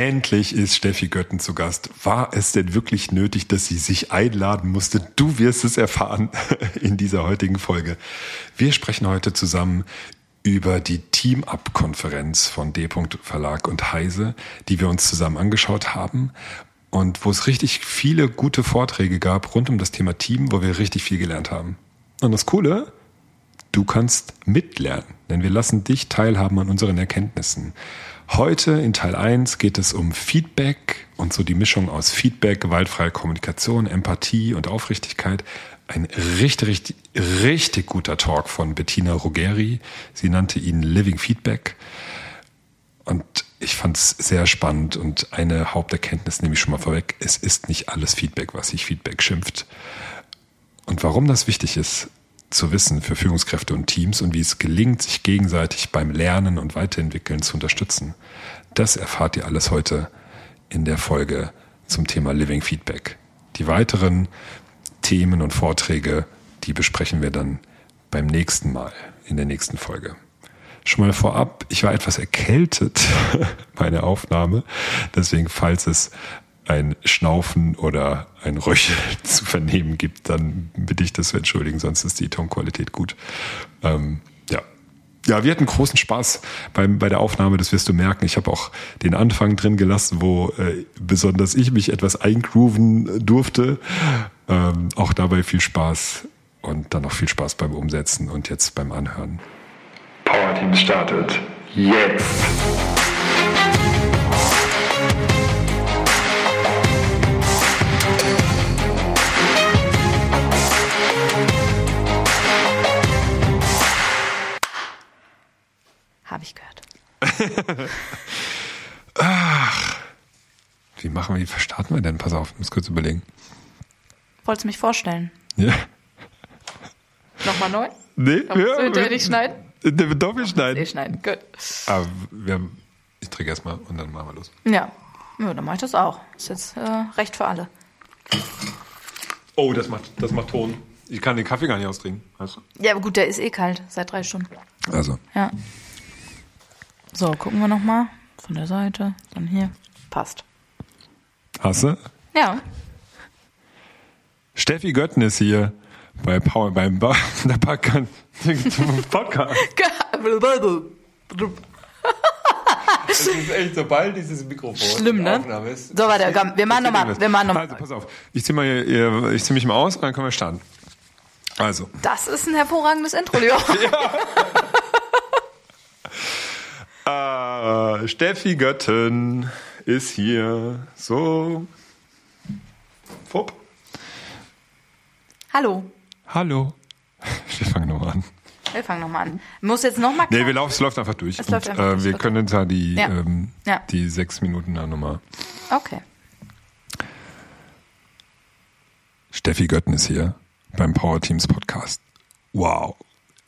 Endlich ist Steffi Götten zu Gast. War es denn wirklich nötig, dass sie sich einladen musste? Du wirst es erfahren in dieser heutigen Folge. Wir sprechen heute zusammen über die Team-Up-Konferenz von D. Verlag und Heise, die wir uns zusammen angeschaut haben und wo es richtig viele gute Vorträge gab rund um das Thema Team, wo wir richtig viel gelernt haben. Und das Coole, du kannst mitlernen, denn wir lassen dich teilhaben an unseren Erkenntnissen. Heute in Teil 1 geht es um Feedback und so die Mischung aus Feedback, gewaltfreie Kommunikation, Empathie und Aufrichtigkeit. Ein richtig, richtig, richtig guter Talk von Bettina Rogeri. Sie nannte ihn Living Feedback. Und ich fand es sehr spannend und eine Haupterkenntnis nehme ich schon mal vorweg. Es ist nicht alles Feedback, was sich Feedback schimpft. Und warum das wichtig ist, zu wissen für Führungskräfte und Teams und wie es gelingt, sich gegenseitig beim Lernen und Weiterentwickeln zu unterstützen. Das erfahrt ihr alles heute in der Folge zum Thema Living Feedback. Die weiteren Themen und Vorträge, die besprechen wir dann beim nächsten Mal in der nächsten Folge. Schon mal vorab, ich war etwas erkältet bei der Aufnahme, deswegen falls es ein Schnaufen oder ein Röcheln zu vernehmen gibt, dann bitte ich das zu entschuldigen, sonst ist die Tonqualität gut. Ähm, ja. Ja, wir hatten großen Spaß beim, bei der Aufnahme, das wirst du merken. Ich habe auch den Anfang drin gelassen, wo äh, besonders ich mich etwas eingrooven durfte. Ähm, auch dabei viel Spaß und dann noch viel Spaß beim Umsetzen und jetzt beim Anhören. Power Team startet jetzt. Wir, wie verstarten wir denn? Pass auf, ich muss kurz überlegen. Wolltest du mich vorstellen? Ja. Nochmal neu? Nee, Komm, ja, hinterher nicht schneiden? Der wird doppelt schneiden. Nee, schneiden, gut. Aber wir haben, ich trinke erstmal und dann machen wir los. Ja. Ja, dann mache ich das auch. Ist jetzt äh, recht für alle. Oh, das macht, das macht Ton. Ich kann den Kaffee gar nicht austrinken. Weißt du? Ja, aber gut, der ist eh kalt seit drei Stunden. Also. Ja. So, gucken wir nochmal. Von der Seite, dann hier. Passt. Hast du? Ja. Steffi Götten ist hier bei Power, beim ba der Podcast. Podcast. Es ist echt, sobald dieses Mikrofon Schlimm, ne? Aufnahme ist. So, warte, komm, wir machen nochmal. Wir machen Also, pass auf. Ich zieh, mal ich zieh mich mal aus und dann können wir starten. Also. Das ist ein hervorragendes Intro, Leo. Äh, Steffi Götten ist hier. So. Fupp. Hallo. Hallo. Wir fangen nochmal an. Wir fangen nochmal an. Muss jetzt nochmal Nee, wir laufen, es läuft einfach durch. Es läuft und, einfach äh, durch, wir okay. können da die, Ja. ähm, Ja. die sechs Minuten dann nochmal. Okay. Steffi Götten ist hier beim Power Teams Podcast. Wow.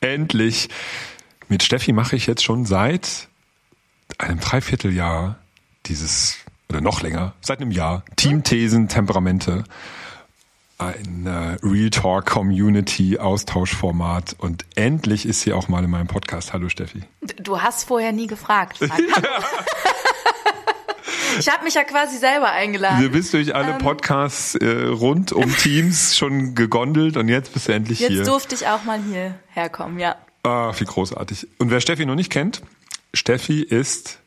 Endlich. Mit Steffi mache ich jetzt schon seit einem Dreivierteljahr dieses, oder noch länger, seit einem Jahr, Teamthesen, Temperamente, ein äh, Real Talk Community Austauschformat und endlich ist sie auch mal in meinem Podcast. Hallo Steffi. Du hast vorher nie gefragt. Ich habe mich ja quasi selber Du eingeladen. bist durch alle Ähm. Podcasts äh, rund um Teams schon gegondelt und jetzt bist du endlich Jetzt hier. durfte ich auch mal hier herkommen, ja. Ah, wie großartig. Und wer Steffi noch nicht kennt, Steffi ist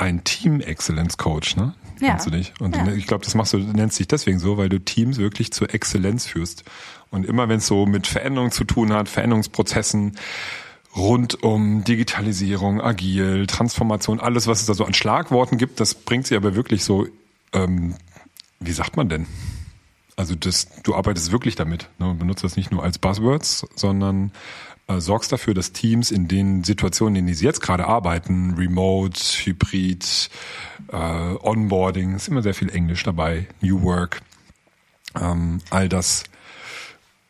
ein Team-Excellence-Coach, ne? Ja. Kennst du dich? Und Ja. ich glaube, das machst du, nennst dich deswegen so, weil du Teams wirklich zur Exzellenz führst. Und immer wenn es so mit Veränderungen zu tun hat, Veränderungsprozessen rund um Digitalisierung, agil, Transformation, alles, was es da so an Schlagworten gibt, das bringt sie aber wirklich so, ähm, wie sagt man denn? Also das, du arbeitest wirklich damit. Ne? und Benutzt das nicht nur als Buzzwords, sondern äh, sorgst dafür, dass Teams in den Situationen, in denen sie jetzt gerade arbeiten, Remote, Hybrid, äh, Onboarding, ist immer sehr viel Englisch dabei, New Work, ähm, all das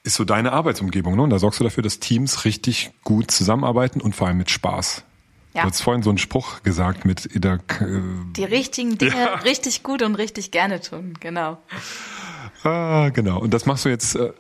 ist so deine Arbeitsumgebung. Ne? Und da sorgst du dafür, dass Teams richtig gut zusammenarbeiten und vor allem mit Spaß. Ja. Du hast vorhin so einen Spruch gesagt mit der, äh, Die richtigen Dinge richtig gut und richtig gerne tun, genau. Ah, genau. Und das machst du jetzt äh,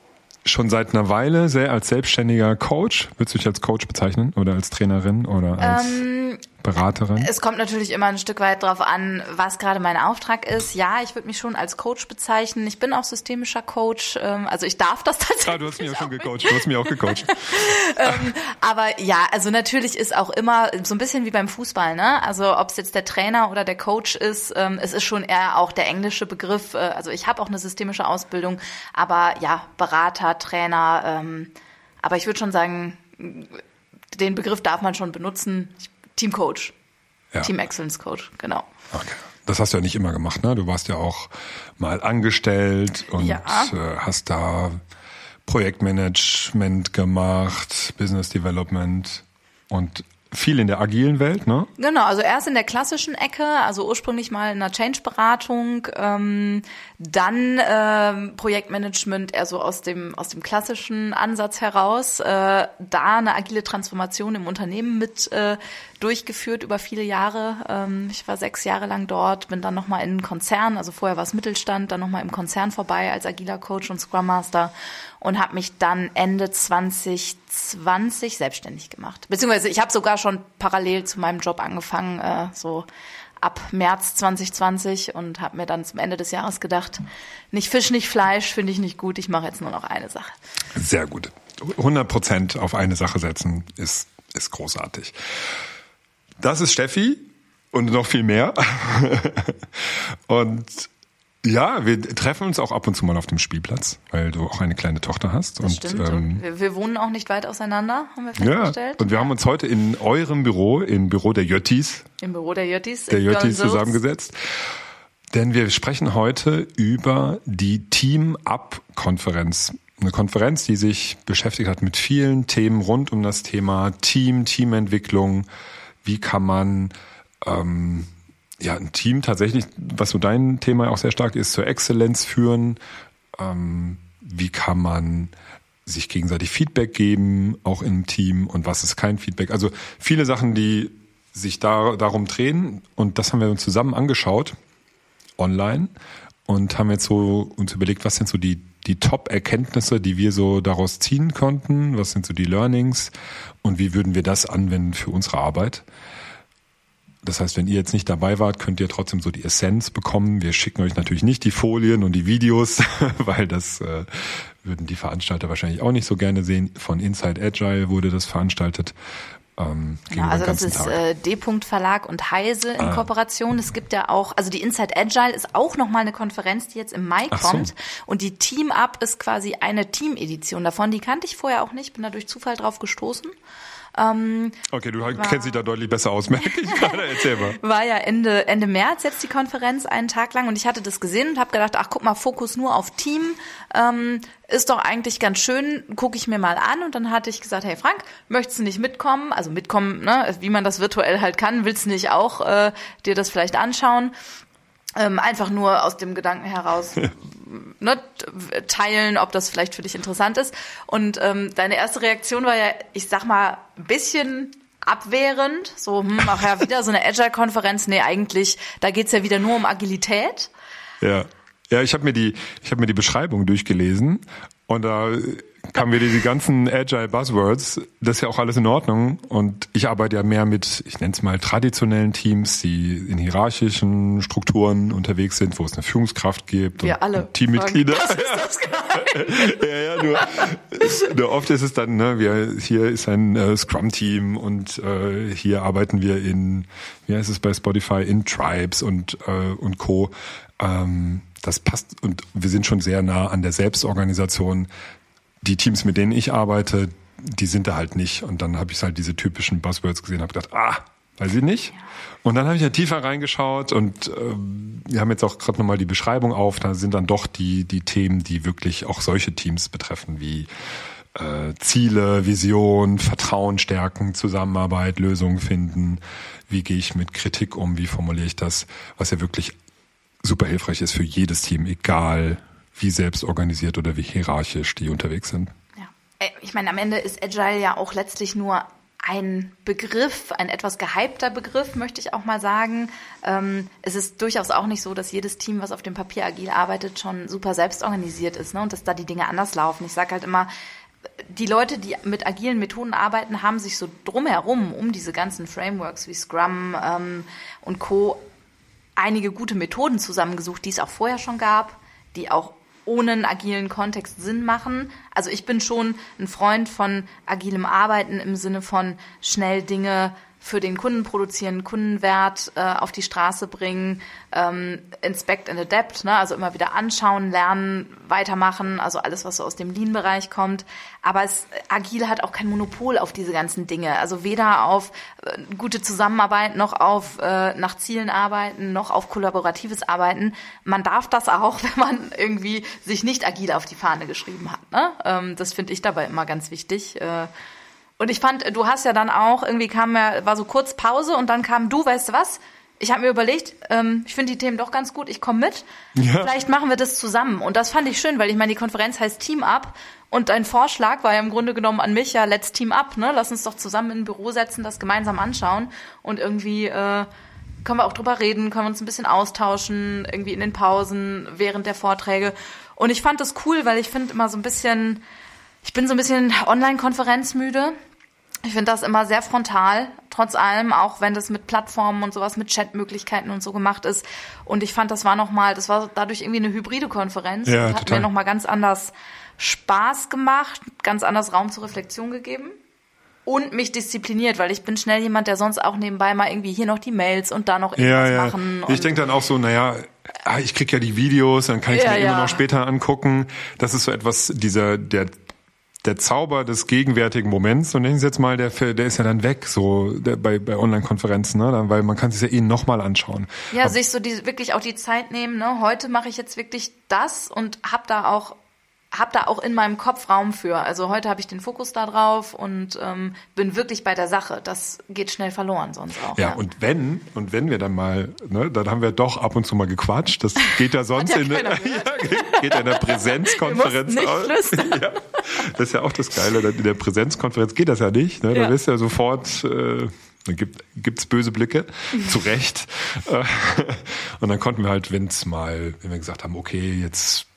schon seit einer Weile sehr als selbstständiger Coach. Willst du dich als Coach bezeichnen oder als Trainerin oder als Ähm, Beraterin? Es kommt natürlich immer ein Stück weit drauf an, was gerade mein Auftrag ist. Ja, ich würde mich schon als Coach bezeichnen. Ich bin auch systemischer Coach. Ähm, also ich darf das tatsächlich. Ah, du hast mich auch schon gecoacht. Du hast mich auch gecoacht. ähm, aber ja, also natürlich ist auch immer so ein bisschen wie beim Fußball, ne? Also ob es jetzt der Trainer oder der Coach ist, ähm, es ist schon eher auch der englische Begriff. Äh, also ich habe auch eine systemische Ausbildung, aber ja, Berater, Trainer. Ähm, aber ich würde schon sagen, den Begriff darf man schon benutzen. Team Coach. Ja. Team Excellence Coach, genau. Okay. Das hast du ja nicht immer gemacht, ne? Du warst ja auch mal angestellt und ja. Äh, hast da Projektmanagement gemacht, Business Development und viel in der agilen Welt, ne? Genau, also erst in der klassischen Ecke, also ursprünglich mal in einer Change-Beratung, ähm, dann ähm, Projektmanagement eher so aus dem aus dem klassischen Ansatz heraus, äh, da eine agile Transformation im Unternehmen mit äh, durchgeführt über viele Jahre. Ähm, ich war sechs Jahre lang dort, bin dann nochmal in einen Konzern, also vorher war es Mittelstand, dann nochmal im Konzern vorbei als agiler Coach und Scrum Master und habe mich dann Ende 2020 selbstständig gemacht. Beziehungsweise ich habe sogar schon parallel zu meinem Job angefangen, äh, so ab März 2020 und habe mir dann zum Ende des Jahres gedacht, nicht Fisch, nicht Fleisch, finde ich nicht gut, ich mache jetzt nur noch eine Sache. Sehr gut. 100 Prozent auf eine Sache setzen ist, ist großartig. Das ist Steffi und noch viel mehr. und ja, wir treffen uns auch ab und zu mal auf dem Spielplatz, weil du auch eine kleine Tochter hast. Das und, stimmt. Ähm, wir, wir, wohnen auch nicht weit auseinander, haben wir festgestellt. Ja, und wir haben uns heute in eurem Büro, im Büro der Jöttis, im Büro der Jöttis, der Jöttis zusammengesetzt. Denn wir sprechen heute über die Team-Up-Konferenz. Eine Konferenz, die sich beschäftigt hat mit vielen Themen rund um das Thema Team, Teamentwicklung. Wie kann man ähm, ja, ein Team tatsächlich, was so dein Thema auch sehr stark ist, zur Exzellenz führen. Ähm, wie kann man sich gegenseitig Feedback geben, auch im Team und was ist kein Feedback? Also viele Sachen, die sich da, darum drehen und das haben wir uns zusammen angeschaut online und haben jetzt so uns überlegt, was sind so die die Top-Erkenntnisse, die wir so daraus ziehen konnten, was sind so die Learnings und wie würden wir das anwenden für unsere Arbeit. Das heißt, wenn ihr jetzt nicht dabei wart, könnt ihr trotzdem so die Essenz bekommen. Wir schicken euch natürlich nicht die Folien und die Videos, weil das äh, würden die Veranstalter wahrscheinlich auch nicht so gerne sehen. Von Inside Agile wurde das veranstaltet. Ähm, ja, also das ist äh, D-Punkt Verlag und Heise in ah. Kooperation. Es gibt ja auch, also die Inside Agile ist auch nochmal eine Konferenz, die jetzt im Mai kommt. So. Und die Team Up ist quasi eine Team-Edition davon. Die kannte ich vorher auch nicht, bin da durch Zufall drauf gestoßen. Ähm, okay, du war, kennst dich da deutlich besser aus, merke ich gerade. Erzähl mal. War ja Ende, Ende März jetzt die Konferenz, einen Tag lang. Und ich hatte das gesehen und habe gedacht, ach guck mal, Fokus nur auf Team. Ähm, ist doch eigentlich ganz schön, gucke ich mir mal an. Und dann hatte ich gesagt, hey Frank, möchtest du nicht mitkommen? Also mitkommen, ne, wie man das virtuell halt kann, willst du nicht auch äh, dir das vielleicht anschauen? Ähm, einfach nur aus dem Gedanken heraus ne, teilen, ob das vielleicht für dich interessant ist. Und ähm, deine erste Reaktion war ja, ich sag mal, ein bisschen abwehrend. So, hm, ach ja, wieder so eine Agile-Konferenz. Nee, eigentlich, da geht's ja wieder nur um Agilität. Ja. Ja, ich habe mir die, ich habe mir die Beschreibung durchgelesen und da kamen wir diese ganzen Agile Buzzwords. Das ist ja auch alles in Ordnung. Und ich arbeite ja mehr mit, ich nenne es mal traditionellen Teams, die in hierarchischen Strukturen unterwegs sind, wo es eine Führungskraft gibt. Wir alle. Teammitglieder. ja, ja, nur, nur oft ist es dann, ne, wir, hier ist ein äh, Scrum-Team und äh, hier arbeiten wir in, wie heißt es bei Spotify, in Tribes und, äh, und Co. Ähm, das passt und wir sind schon sehr nah an der Selbstorganisation die Teams, mit denen ich arbeite, die sind da halt nicht. Und dann habe ich halt diese typischen Buzzwords gesehen und habe gedacht, ah, weiß ich nicht. Und dann habe ich ja tiefer reingeschaut und äh, wir haben jetzt auch gerade nochmal die Beschreibung auf. Da sind dann doch die, die Themen, die wirklich auch solche Teams betreffen, wie äh, Ziele, Vision, Vertrauen stärken, Zusammenarbeit, Lösungen finden. Wie gehe ich mit Kritik um? Wie formuliere ich das? Was ja wirklich super hilfreich ist für jedes Team, egal wie selbst organisiert oder wie hierarchisch die unterwegs sind. Ja. Äh, ich meine, am Ende ist Agile ja auch letztlich nur ein Begriff, ein etwas gehypter Begriff, möchte ich auch mal sagen. Ähm, es ist durchaus auch nicht so, dass jedes Team, was auf dem Papier agil arbeitet, schon super selbst organisiert ist ne? und dass da die Dinge anders laufen. Ich sage halt immer, die Leute, die mit agilen Methoden arbeiten, haben sich so drumherum, um diese ganzen Frameworks wie Scrum ähm, und Co. einige gute Methoden zusammengesucht, die es auch vorher schon gab, die auch ohne einen agilen Kontext Sinn machen. Also ich bin schon ein Freund von agilem Arbeiten im Sinne von schnell Dinge für den Kunden produzieren, Kundenwert äh, auf die Straße bringen, ähm, inspect and adapt, ne? also immer wieder anschauen, lernen, weitermachen, also alles, was so aus dem Lean-Bereich kommt. Aber es, agil hat auch kein Monopol auf diese ganzen Dinge. Also weder auf äh, gute Zusammenarbeit noch auf äh, nach Zielen arbeiten, noch auf kollaboratives Arbeiten. Man darf das auch, wenn man irgendwie sich nicht agil auf die Fahne geschrieben hat. Ne? Ähm, das finde ich dabei immer ganz wichtig. Äh, und ich fand, du hast ja dann auch, irgendwie kam ja, war so kurz Pause und dann kam du, weißt du was? Ich habe mir überlegt, ähm, ich finde die Themen doch ganz gut, ich komme mit. Ja. Vielleicht machen wir das zusammen. Und das fand ich schön, weil ich meine, die Konferenz heißt Team Up und dein Vorschlag war ja im Grunde genommen an mich, ja, let's Team Up, ne? Lass uns doch zusammen in ein Büro setzen, das gemeinsam anschauen und irgendwie äh, können wir auch drüber reden, können wir uns ein bisschen austauschen, irgendwie in den Pausen, während der Vorträge. Und ich fand das cool, weil ich finde immer so ein bisschen, ich bin so ein bisschen Online-Konferenzmüde. Ich finde das immer sehr frontal, trotz allem, auch wenn das mit Plattformen und sowas, mit Chatmöglichkeiten und so gemacht ist. Und ich fand, das war nochmal, das war dadurch irgendwie eine hybride Konferenz. Ja, und hat total. mir nochmal ganz anders Spaß gemacht, ganz anders Raum zur Reflexion gegeben und mich diszipliniert, weil ich bin schnell jemand, der sonst auch nebenbei mal irgendwie hier noch die Mails und da noch irgendwas ja, ja. machen. Ich denke dann auch so, naja, ah, ich krieg ja die Videos, dann kann ich ja, mir ja. immer noch später angucken. Das ist so etwas, dieser, der der Zauber des gegenwärtigen Moments, und nennen Sie jetzt mal, der, der ist ja dann weg, so der, bei, bei Online-Konferenzen, ne? weil man kann sich ja eh nochmal anschauen. Ja, Aber, sich so die, wirklich auch die Zeit nehmen, ne? heute mache ich jetzt wirklich das und hab da auch habe da auch in meinem Kopf Raum für. Also heute habe ich den Fokus da drauf und ähm, bin wirklich bei der Sache. Das geht schnell verloren sonst auch. Ja, ja. und wenn und wenn wir dann mal, ne, dann haben wir doch ab und zu mal gequatscht. Das geht ja sonst ja in, der, ja, geht in der Präsenzkonferenz aus. ja, das ist ja auch das Geile. In der Präsenzkonferenz geht das ja nicht. Ne? Da ja. wirst du ja sofort äh, dann gibt gibt's böse Blicke, zu Recht. Äh, und dann konnten wir halt, wenn's mal, wenn wir gesagt haben, okay, jetzt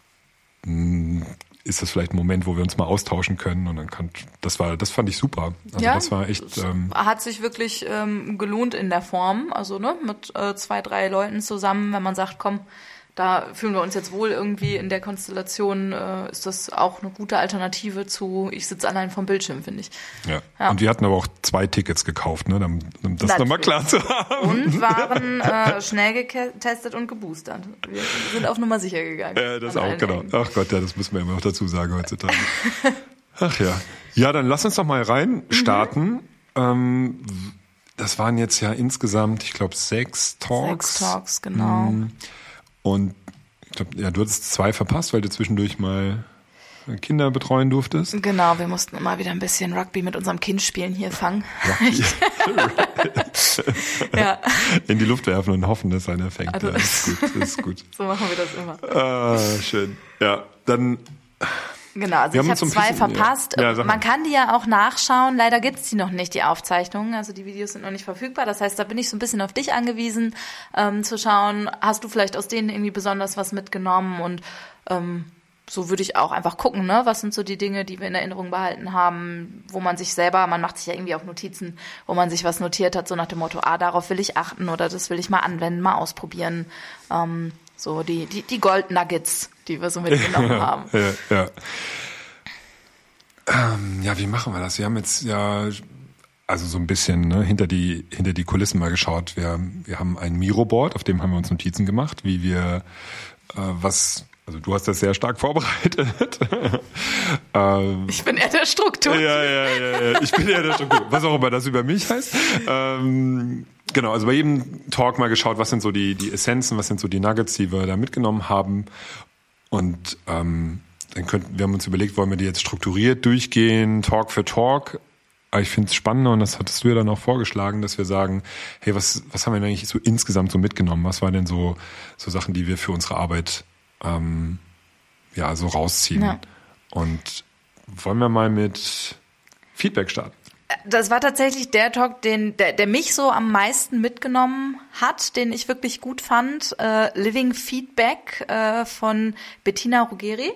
ist das vielleicht ein Moment, wo wir uns mal austauschen können und dann kann das war das fand ich super. Also ja, das war echt ähm, hat sich wirklich ähm, gelohnt in der Form, also ne mit äh, zwei drei Leuten zusammen, wenn man sagt, komm, da fühlen wir uns jetzt wohl irgendwie in der Konstellation, äh, ist das auch eine gute Alternative zu, ich sitze allein vom Bildschirm, finde ich. Ja. ja. Und wir hatten aber auch zwei Tickets gekauft, ne, um, das nochmal klar zu haben. Und waren äh, schnell getestet und geboostert. Wir sind auf Nummer sicher gegangen. Ja, das auch, genau. Ach Gott, ja, das müssen wir immer noch dazu sagen heutzutage. Ach ja. Ja, dann lass uns doch mal rein starten. Mhm. Ähm, das waren jetzt ja insgesamt, ich glaube, sechs Talks. Sechs Talks, genau. Mhm. Und ich glaube, ja, du hattest zwei verpasst, weil du zwischendurch mal Kinder betreuen durftest. Genau, wir mussten immer wieder ein bisschen Rugby mit unserem Kind spielen hier fangen. ja. In die Luft werfen und hoffen, dass einer fängt. Also, ja, ist gut, ist gut. So machen wir das immer. Ah, schön. Ja, dann Genau, also ich habe zwei bisschen, verpasst. Ja. Ja, Man kann die ja auch nachschauen. Leider gibt's die noch nicht, die Aufzeichnungen. Also die Videos sind noch nicht verfügbar. Das heißt, da bin ich so ein bisschen auf dich angewiesen, ähm, zu schauen, hast du vielleicht aus denen irgendwie besonders was mitgenommen und ähm, so würde ich auch einfach gucken, ne? Was sind so die Dinge, die wir in Erinnerung behalten haben, wo man sich selber, man macht sich ja irgendwie auch Notizen, wo man sich was notiert hat, so nach dem Motto, ah, darauf will ich achten oder das will ich mal anwenden, mal ausprobieren. Ähm, so die, die, die Gold Nuggets die wir so mitgenommen haben. ja, ja. Ähm, ja, wie machen wir das? Wir haben jetzt ja also so ein bisschen ne, hinter die hinter die Kulissen mal geschaut. Wir wir haben ein Miro-Board, auf dem haben wir uns Notizen gemacht, wie wir äh, was also du hast das sehr stark vorbereitet. ähm, ich bin eher der Struktur. Ja, ja, ja, ja. Ich bin eher der Struktur. Was auch immer das über mich heißt. Ähm, genau, also bei jedem Talk mal geschaut, was sind so die, die Essenzen, was sind so die Nuggets, die wir da mitgenommen haben. Und ähm, dann könnten, wir haben uns überlegt, wollen wir die jetzt strukturiert durchgehen, Talk für Talk. Aber ich finde es spannender und das hattest du ja dann auch vorgeschlagen, dass wir sagen, hey, was, was haben wir denn eigentlich so insgesamt so mitgenommen? Was waren denn so, so Sachen, die wir für unsere Arbeit ähm, ja so rausziehen? Ja. Und wollen wir mal mit Feedback starten? Das war tatsächlich der Talk, den, der, der mich so am meisten mitgenommen hat, den ich wirklich gut fand. Äh, Living Feedback äh, von Bettina Ruggeri.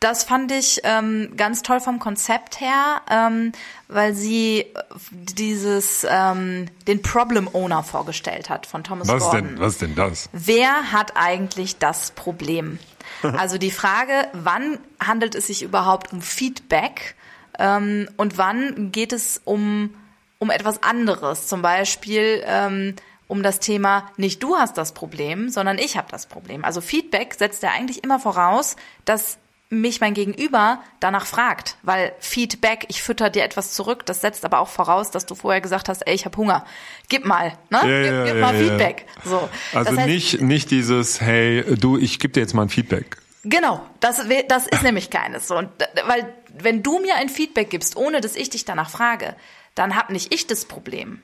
das fand ich ähm, ganz toll vom Konzept her, ähm, weil sie dieses ähm, den Problem Owner vorgestellt hat von Thomas Was Gordon. denn, was denn das? Wer hat eigentlich das Problem? Also die Frage, wann handelt es sich überhaupt um Feedback ähm, und wann geht es um, um etwas anderes? Zum Beispiel ähm, um das Thema, nicht du hast das Problem, sondern ich habe das Problem. Also Feedback setzt ja eigentlich immer voraus, dass mich mein Gegenüber danach fragt, weil Feedback, ich fütter dir etwas zurück, das setzt aber auch voraus, dass du vorher gesagt hast, ey, ich habe Hunger, gib mal, ne? Ja, gib, ja, gib ja, mal. Feedback. So. Also das heißt, nicht, nicht dieses, hey, du, ich gebe dir jetzt mal ein Feedback. Genau, das, das ist nämlich keines. So, und, weil wenn du mir ein Feedback gibst, ohne dass ich dich danach frage, dann hab nicht ich das Problem,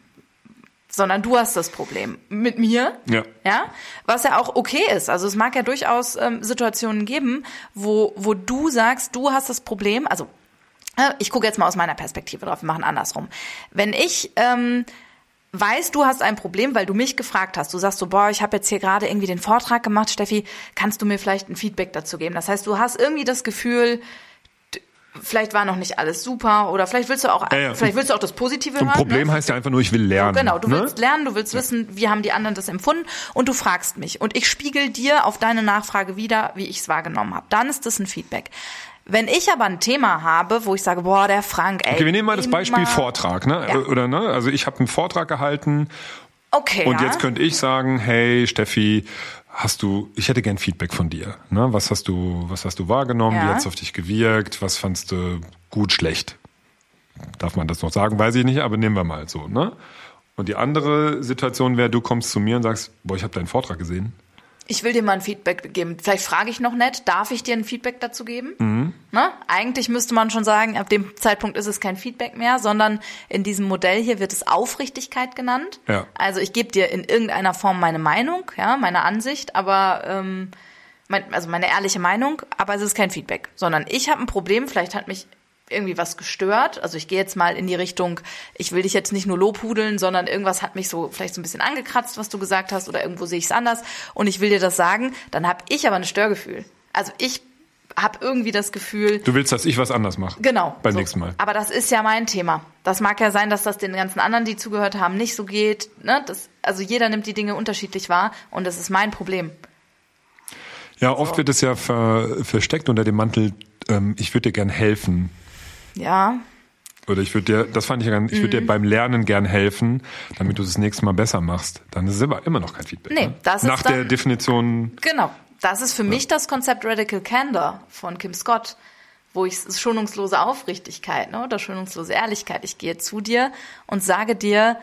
sondern du hast das Problem mit mir. Ja. Ja, was ja auch okay ist. Also es mag ja durchaus ähm, Situationen geben, wo, wo du sagst, du hast das Problem. Also äh, ich gucke jetzt mal aus meiner Perspektive drauf, wir machen andersrum. Wenn ich ähm, weiß, du hast ein Problem, weil du mich gefragt hast. Du sagst so, boah, ich habe jetzt hier gerade irgendwie den Vortrag gemacht, Steffi, kannst du mir vielleicht ein Feedback dazu geben? Das heißt, du hast irgendwie das Gefühl, vielleicht war noch nicht alles super oder vielleicht willst du auch, Ja, ja. vielleicht willst du auch das Positive So ein hören. Problem ne? heißt ja einfach nur, ich will lernen. Genau, du ne? willst lernen, du willst wissen, wie haben die anderen das empfunden und du fragst mich und ich spiegel dir auf deine Nachfrage wieder, wie ich es wahrgenommen habe. Dann ist das ein Feedback. Wenn ich aber ein Thema habe, wo ich sage, boah, der Frank, ey. Okay, wir nehmen mal das Beispiel Vortrag, ne? Ja. Oder ne? Also ich habe einen Vortrag gehalten Okay. und ja. jetzt könnte ich sagen, hey Steffi, hast du, ich hätte gern Feedback von dir. Ne? Was hast du, was hast du wahrgenommen? Ja. Wie hat's auf dich gewirkt? Was fandst du gut, schlecht? Darf man das noch sagen? Weiß ich nicht, aber nehmen wir mal so, ne? Und die andere Situation wäre, du kommst zu mir und sagst, boah, ich habe deinen Vortrag gesehen. Ich will dir mal ein Feedback geben. Vielleicht frage ich noch nett, darf ich dir ein Feedback dazu geben? Mhm. Ne? Eigentlich müsste man schon sagen, ab dem Zeitpunkt ist es kein Feedback mehr, sondern in diesem Modell hier wird es Aufrichtigkeit genannt. Ja. Also ich gebe dir in irgendeiner Form meine Meinung, ja, meine Ansicht, aber ähm, mein, also meine ehrliche Meinung, aber es ist kein Feedback, sondern ich habe ein Problem, vielleicht hat mich irgendwie was gestört. Also ich gehe jetzt mal in die Richtung, ich will dich jetzt nicht nur lobhudeln, sondern irgendwas hat mich so vielleicht so ein bisschen angekratzt, was du gesagt hast, oder irgendwo sehe ich es anders und ich will dir das sagen, dann habe ich aber ein Störgefühl. Also ich habe irgendwie das Gefühl, Du willst, dass ich was anders mache. Genau. Beim so. nächsten Mal. Aber das ist ja mein Thema. Das mag ja sein, dass das den ganzen anderen, die zugehört haben, nicht so geht. Ne? Das, also jeder nimmt die Dinge unterschiedlich wahr und das ist mein Problem. Ja, oft wird es ja ver, versteckt unter dem Mantel, ähm, ich würde dir gern helfen. Ja, Oder ich würde dir, das fand ich ja ganz, ich würde Mhm. dir beim Lernen gern helfen, damit du es das nächste Mal besser machst. Dann ist es immer, immer noch kein Feedback. Nee, ne? das ist Nach der dann- Definition, genau. Das ist für mich das Konzept Radical Candor von Kim Scott, wo ich schonungslose Aufrichtigkeit ne, oder schonungslose Ehrlichkeit. Ich gehe zu dir und sage dir,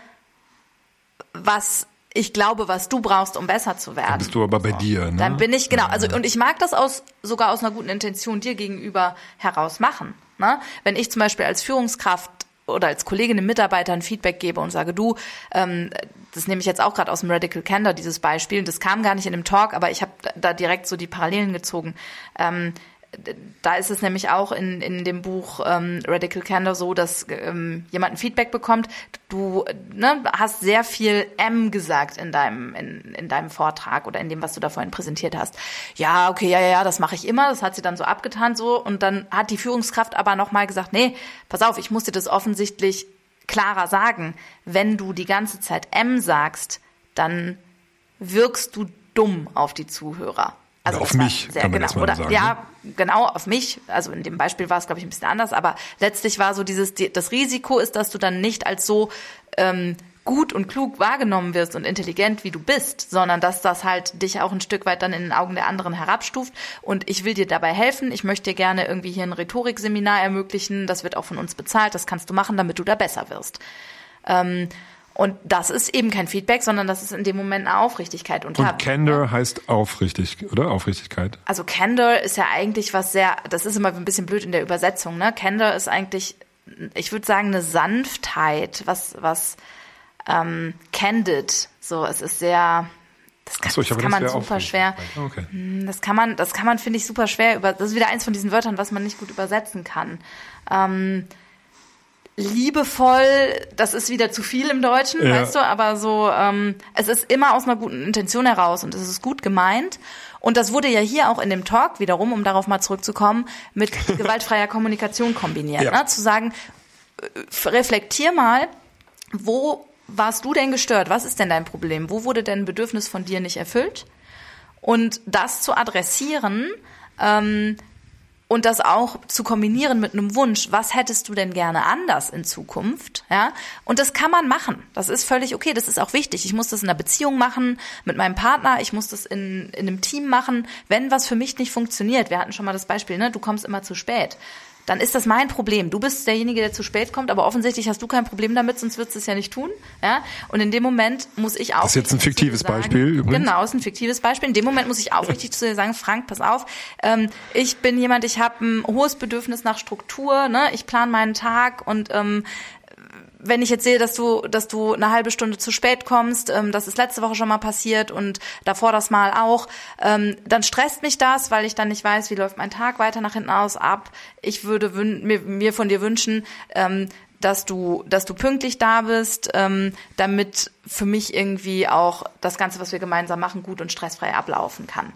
was ich glaube, was du brauchst, um besser zu werden. bist du aber bei dir. Ne? Dann bin ich, genau, also und ich mag das aus sogar aus einer guten Intention dir gegenüber heraus machen. Ne? Wenn ich zum Beispiel als Führungskraft oder als Kollegin einem Mitarbeiter ein Feedback gebe und sage, du, ähm, das nehme ich jetzt auch gerade aus dem Radical Candor, dieses Beispiel, das kam gar nicht in dem Talk, aber ich habe da direkt so die Parallelen gezogen. Ähm, da ist es nämlich auch in, in dem Buch ähm, Radical Candor so, dass ähm, jemand ein Feedback bekommt. Du ne, hast sehr viel M gesagt in deinem, in, in deinem Vortrag oder in dem, was du da vorhin präsentiert hast. Ja, okay, ja, ja, ja, das mache ich immer. Das hat sie dann so abgetan so. Und dann hat die Führungskraft aber nochmal gesagt, nee, pass auf, ich muss dir das offensichtlich klarer sagen. Wenn du die ganze Zeit M sagst, dann wirkst du dumm auf die Zuhörer. Also auf mich, sehr kann man genau. erstmal Oder, sagen, ne? Ja, genau, auf mich. Also in dem Beispiel war es, glaube ich, ein bisschen anders, aber letztlich war so dieses, die- das Risiko ist, dass du dann nicht als so ähm, gut und klug wahrgenommen wirst und intelligent, wie du bist, sondern dass das halt dich auch ein Stück weit dann in den Augen der anderen herabstuft. Und ich will dir dabei helfen. Ich möchte dir gerne irgendwie hier ein Rhetorikseminar ermöglichen. Das wird auch von uns bezahlt. Das kannst du machen, damit du da besser wirst. Ähm, und das ist eben kein Feedback, sondern das ist in dem Moment eine Aufrichtigkeit. Und, und Candor heißt aufrichtig, oder? Aufrichtigkeit. also Candor ist ja eigentlich was sehr, das ist immer ein bisschen blöd in der Übersetzung, ne? Candor ist eigentlich, ich würde sagen, eine Sanftheit, was, was ähm, candid. So, es ist sehr, das kann, ich das kann das man super schwer, Okay. das kann man, das kann man, finde ich, super schwer über, das ist wieder eins von diesen Wörtern, was man nicht gut übersetzen kann. Ähm, liebevoll, das ist wieder zu viel im Deutschen, ja. weißt du, aber so, ähm, es ist immer aus einer guten Intention heraus und es ist gut gemeint. Und das wurde ja hier auch in dem Talk wiederum, um darauf mal zurückzukommen, mit gewaltfreier Kommunikation kombiniert. Ja. Ne? Zu sagen, äh, reflektier mal, wo warst du denn gestört? Was ist denn dein Problem? Wo wurde denn ein Bedürfnis von dir nicht erfüllt? Und das zu adressieren, ähm, und das auch zu kombinieren mit einem Wunsch, was hättest du denn gerne anders in Zukunft, ja? Und das kann man machen. Das ist völlig okay. Das ist auch wichtig. Ich muss das in einer Beziehung machen mit meinem Partner. Ich muss das in, in einem Team machen. Wenn was für mich nicht funktioniert, wir hatten schon mal das Beispiel, ne? Du kommst immer zu spät dann ist das mein Problem. Du bist derjenige, der zu spät kommt, aber offensichtlich hast du kein Problem damit, sonst würdest du es ja nicht tun. Ja? Und in dem Moment muss ich auch. Das ist jetzt ein fiktives sagen, Beispiel übrigens. Genau, ist ein fiktives Beispiel. In dem Moment muss ich aufrichtig zu dir sagen, Frank, pass auf, ähm, ich bin jemand, ich habe ein hohes Bedürfnis nach Struktur, ne? ich plane meinen Tag und ähm, wenn ich jetzt sehe, dass du, dass du eine halbe Stunde zu spät kommst, ähm, das ist letzte Woche schon mal passiert und davor das Mal auch, ähm, dann stresst mich das, weil ich dann nicht weiß, wie läuft mein Tag weiter nach hinten aus ab. Ich würde mir, mir von dir wünschen, ähm, dass du, dass du pünktlich da bist, ähm, damit für mich irgendwie auch das Ganze, was wir gemeinsam machen, gut und stressfrei ablaufen kann.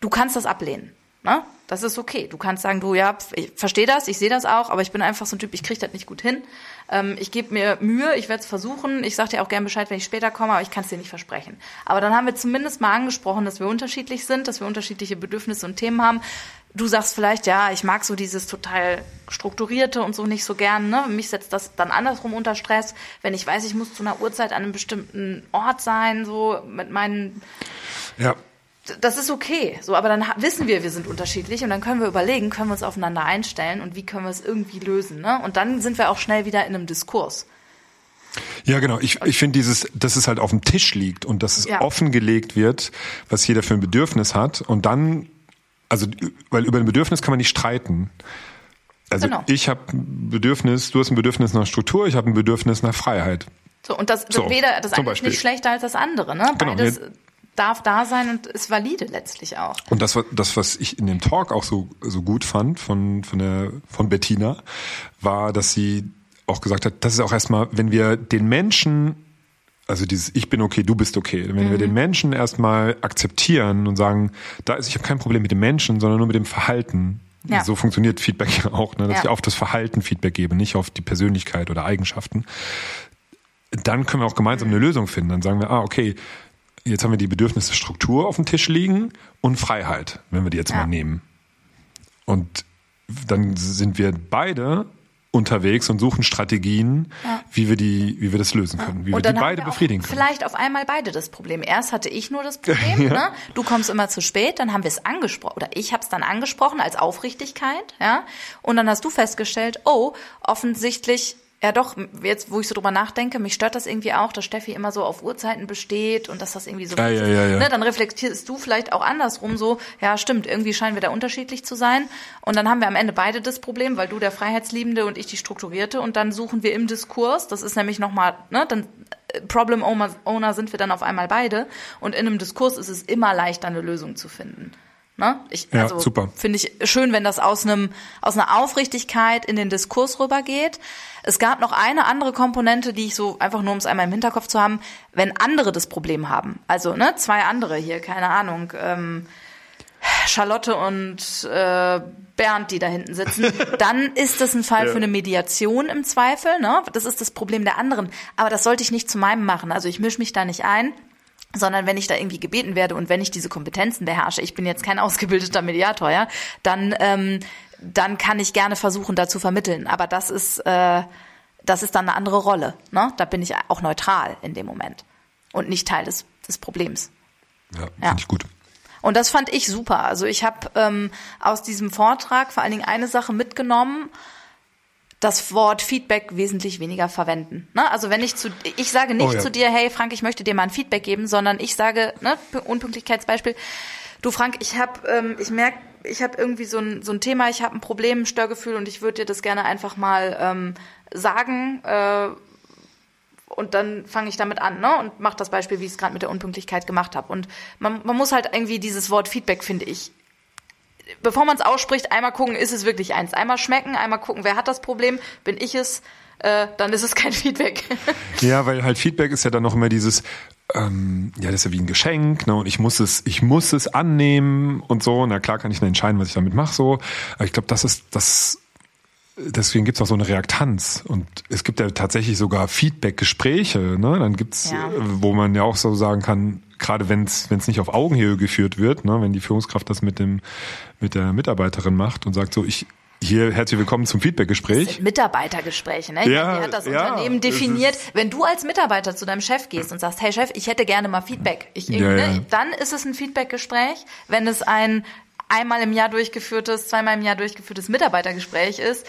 Du kannst das ablehnen. Ne? Das ist okay. Du kannst sagen, du ja, ich verstehe das, ich sehe das auch, aber ich bin einfach so ein Typ, ich kriege das nicht gut hin. Ähm, ich gebe mir Mühe, ich werde es versuchen. Ich sage dir auch gern Bescheid, wenn ich später komme, aber ich kann es dir nicht versprechen. Aber dann haben wir zumindest mal angesprochen, dass wir unterschiedlich sind, dass wir unterschiedliche Bedürfnisse und Themen haben. Du sagst vielleicht, ja, ich mag so dieses total strukturierte und so nicht so gern. Ne? Mich setzt das dann andersrum unter Stress, wenn ich weiß, ich muss zu einer Uhrzeit an einem bestimmten Ort sein, so mit meinen ja das ist okay. So, aber dann wissen wir, wir sind unterschiedlich und dann können wir überlegen, können wir uns aufeinander einstellen und wie können wir es irgendwie lösen. Ne? Und dann sind wir auch schnell wieder in einem Diskurs. Ja, genau. Ich, ich finde dieses, dass es halt auf dem Tisch liegt und dass es ja. offengelegt wird, was jeder für ein Bedürfnis hat und dann, also weil über ein Bedürfnis kann man nicht streiten. Also genau. ich habe ein Bedürfnis, du hast ein Bedürfnis nach Struktur, ich habe ein Bedürfnis nach Freiheit. So, und das, so, weder das eine ist nicht schlechter als das andere, ne? Genau, Beides ja darf da sein und ist valide letztlich auch. Und das, das was ich in dem Talk auch so, so gut fand von, von, der, von Bettina, war, dass sie auch gesagt hat, das ist auch erstmal, wenn wir den Menschen, also dieses Ich bin okay, du bist okay, wenn mhm. wir den Menschen erstmal akzeptieren und sagen, da ist, ich habe kein Problem mit dem Menschen, sondern nur mit dem Verhalten. Ja. So funktioniert Feedback ja auch, ne? dass ja. ich auf das Verhalten Feedback gebe, nicht auf die Persönlichkeit oder Eigenschaften. Dann können wir auch gemeinsam eine Lösung finden. Dann sagen wir, ah, okay, jetzt haben wir die Bedürfnisse Struktur auf dem Tisch liegen und Freiheit, wenn wir die jetzt ja. mal nehmen. Und dann sind wir beide unterwegs und suchen Strategien, ja. wie wir die, wie wir das lösen können, wie und wir die beide wir befriedigen können. Vielleicht auf einmal beide das Problem. Erst hatte ich nur das Problem, ja. ne? Du kommst immer zu spät, dann haben wir es angesprochen oder ich habe es dann angesprochen als Aufrichtigkeit, ja? Und dann hast du festgestellt, oh, offensichtlich ja, doch, jetzt, wo ich so drüber nachdenke, mich stört das irgendwie auch, dass Steffi immer so auf Uhrzeiten besteht und dass das irgendwie so, ja, ja, ja, ja. Ne, dann reflektierst du vielleicht auch andersrum so, ja, stimmt, irgendwie scheinen wir da unterschiedlich zu sein. Und dann haben wir am Ende beide das Problem, weil du der Freiheitsliebende und ich die Strukturierte und dann suchen wir im Diskurs, das ist nämlich nochmal, ne, dann äh, Problem Owner sind wir dann auf einmal beide und in einem Diskurs ist es immer leichter, eine Lösung zu finden. Ne? Ich, ja, also finde ich schön, wenn das aus einem aus einer Aufrichtigkeit in den Diskurs rübergeht. Es gab noch eine andere Komponente, die ich so einfach nur um es einmal im Hinterkopf zu haben, wenn andere das Problem haben. Also ne, zwei andere hier, keine Ahnung, ähm, Charlotte und äh, Bernd, die da hinten sitzen, dann ist das ein Fall ja. für eine Mediation im Zweifel. Ne? Das ist das Problem der anderen. Aber das sollte ich nicht zu meinem machen. Also ich mische mich da nicht ein sondern wenn ich da irgendwie gebeten werde und wenn ich diese Kompetenzen beherrsche, ich bin jetzt kein ausgebildeter Mediator, ja, dann ähm, dann kann ich gerne versuchen, da zu vermitteln. Aber das ist äh, das ist dann eine andere Rolle. Ne? Da bin ich auch neutral in dem Moment und nicht Teil des des Problems. Ja, ja. finde ich gut. Und das fand ich super. Also ich habe ähm, aus diesem Vortrag vor allen Dingen eine Sache mitgenommen das Wort Feedback wesentlich weniger verwenden. Ne? Also wenn ich zu, ich sage nicht oh ja. zu dir, hey Frank, ich möchte dir mal ein Feedback geben, sondern ich sage, ne, Unpünktlichkeitsbeispiel, du Frank, ich habe, ähm, ich merke, ich habe irgendwie so ein, so ein Thema, ich habe ein Problem, ein Störgefühl und ich würde dir das gerne einfach mal ähm, sagen. Äh, und dann fange ich damit an, ne? Und mache das Beispiel, wie ich es gerade mit der Unpünktlichkeit gemacht habe. Und man, man muss halt irgendwie dieses Wort Feedback, finde ich, bevor man es ausspricht, einmal gucken, ist es wirklich eins. Einmal schmecken, einmal gucken, wer hat das Problem, bin ich es äh, dann ist es kein Feedback. ja, weil halt Feedback ist ja dann noch immer dieses, ähm, ja, das ist ja wie ein Geschenk, ne? Und ich muss es, ich muss es annehmen und so. Na klar kann ich dann entscheiden, was ich damit mache, so. Aber ich glaube, das ist das. Deswegen gibt's auch so eine Reaktanz und es gibt ja tatsächlich sogar Feedback-Gespräche. Ne? Dann gibt's, ja. wo man ja auch so sagen kann, gerade wenn es nicht auf Augenhöhe geführt wird, ne? wenn die Führungskraft das mit dem mit der Mitarbeiterin macht und sagt so, ich hier, herzlich willkommen zum Feedbackgespräch. Mitarbeitergespräche, ne? Ja, hat das ja, Unternehmen definiert. Wenn du als Mitarbeiter zu deinem Chef gehst und sagst, hey Chef, ich hätte gerne mal Feedback, ich, ja, ne? dann ist es ein Feedbackgespräch. Wenn es ein einmal im Jahr durchgeführtes, zweimal im Jahr durchgeführtes Mitarbeitergespräch ist,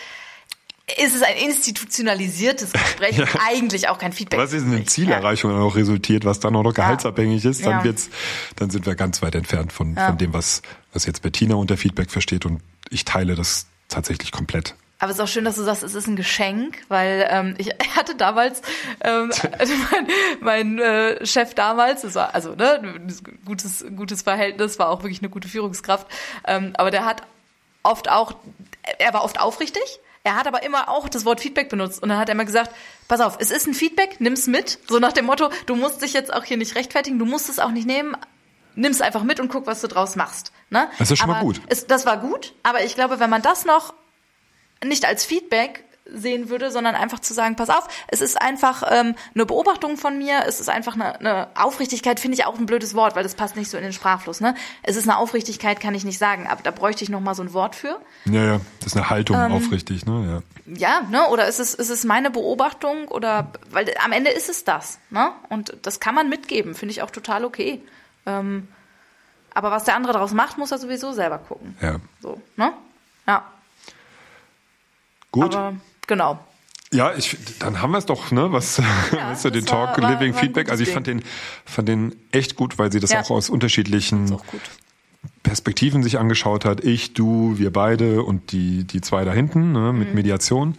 ist es ein institutionalisiertes Gespräch ja. eigentlich auch kein Feedback. Was ist eine Zielerreichung ja. auch resultiert, was dann auch noch gehaltsabhängig ist, dann ja. wird's, dann sind wir ganz weit entfernt von, von dem, was, was jetzt Bettina unter Feedback versteht und ich teile das tatsächlich komplett. Aber es ist auch schön, dass du sagst, es ist ein Geschenk, weil ähm, ich hatte damals ähm, also mein, mein äh, Chef damals, das war also ne, gutes gutes Verhältnis, war auch wirklich eine gute Führungskraft, ähm, aber der hat oft auch, er war oft aufrichtig, er hat aber immer auch das Wort Feedback benutzt und dann hat er immer gesagt, pass auf, es ist ein Feedback, nimm's mit, so nach dem Motto, du musst dich jetzt auch hier nicht rechtfertigen, du musst es auch nicht nehmen, nimm's einfach mit und guck, was du draus machst. Ne? Das ist schon aber mal gut. Es, das war gut, aber ich glaube, wenn man das noch nicht als Feedback sehen würde, sondern einfach zu sagen, pass auf, es ist einfach ähm, eine Beobachtung von mir, es ist einfach eine, eine Aufrichtigkeit, finde ich auch ein blödes Wort, weil das passt nicht so in den Sprachfluss. Ne? Es ist eine Aufrichtigkeit, kann ich nicht sagen, aber da bräuchte ich noch mal so ein Wort für. Ja, ja, das ist eine Haltung, ähm, aufrichtig, ne? Ja, ja ne? oder ist es, ist es meine Beobachtung oder, weil am Ende ist es das, ne? Und das kann man mitgeben, finde ich auch total okay. Ähm, aber was der andere daraus macht, muss er sowieso selber gucken. Ja. So, ne? Ja. Gut. Aber, genau. Ja, ich, dann haben wir es doch, ne? Was, ja, weißt du, den Talk war, Living war Feedback. Also ich fand den, fand den echt gut, weil sie das ja. auch aus unterschiedlichen Perspektiven sich angeschaut hat. Ich, du, wir beide und die, die zwei da hinten, ne, mit mhm. Mediation.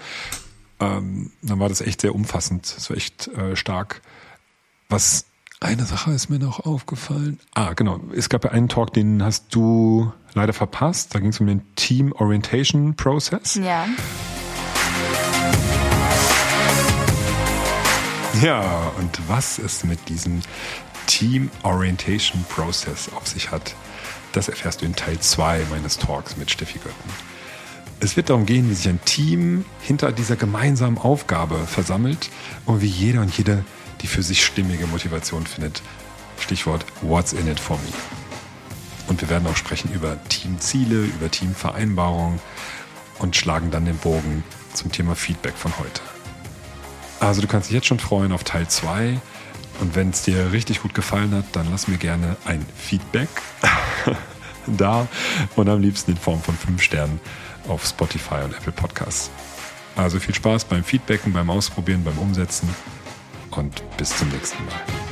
Ähm, dann war das echt sehr umfassend. Das war echt äh, stark. Was eine Sache ist mir noch aufgefallen. Ah, genau. Es gab ja einen Talk, den hast du leider verpasst. Da ging es um den Team Orientation Process. Ja. Ja, und was es mit diesem Team Orientation Process auf sich hat, das erfährst du in Teil 2 meines Talks mit Steffi Götten. Es wird darum gehen, wie sich ein Team hinter dieser gemeinsamen Aufgabe versammelt und wie jeder und jede die für sich stimmige Motivation findet. Stichwort What's in it for me. Und wir werden auch sprechen über Teamziele, über Teamvereinbarungen und schlagen dann den Bogen zum Thema Feedback von heute. Also du kannst dich jetzt schon freuen auf Teil 2 und wenn es dir richtig gut gefallen hat, dann lass mir gerne ein Feedback da und am liebsten in Form von 5 Sternen auf Spotify und Apple Podcasts. Also viel Spaß beim Feedbacken, beim Ausprobieren, beim Umsetzen und bis zum nächsten Mal.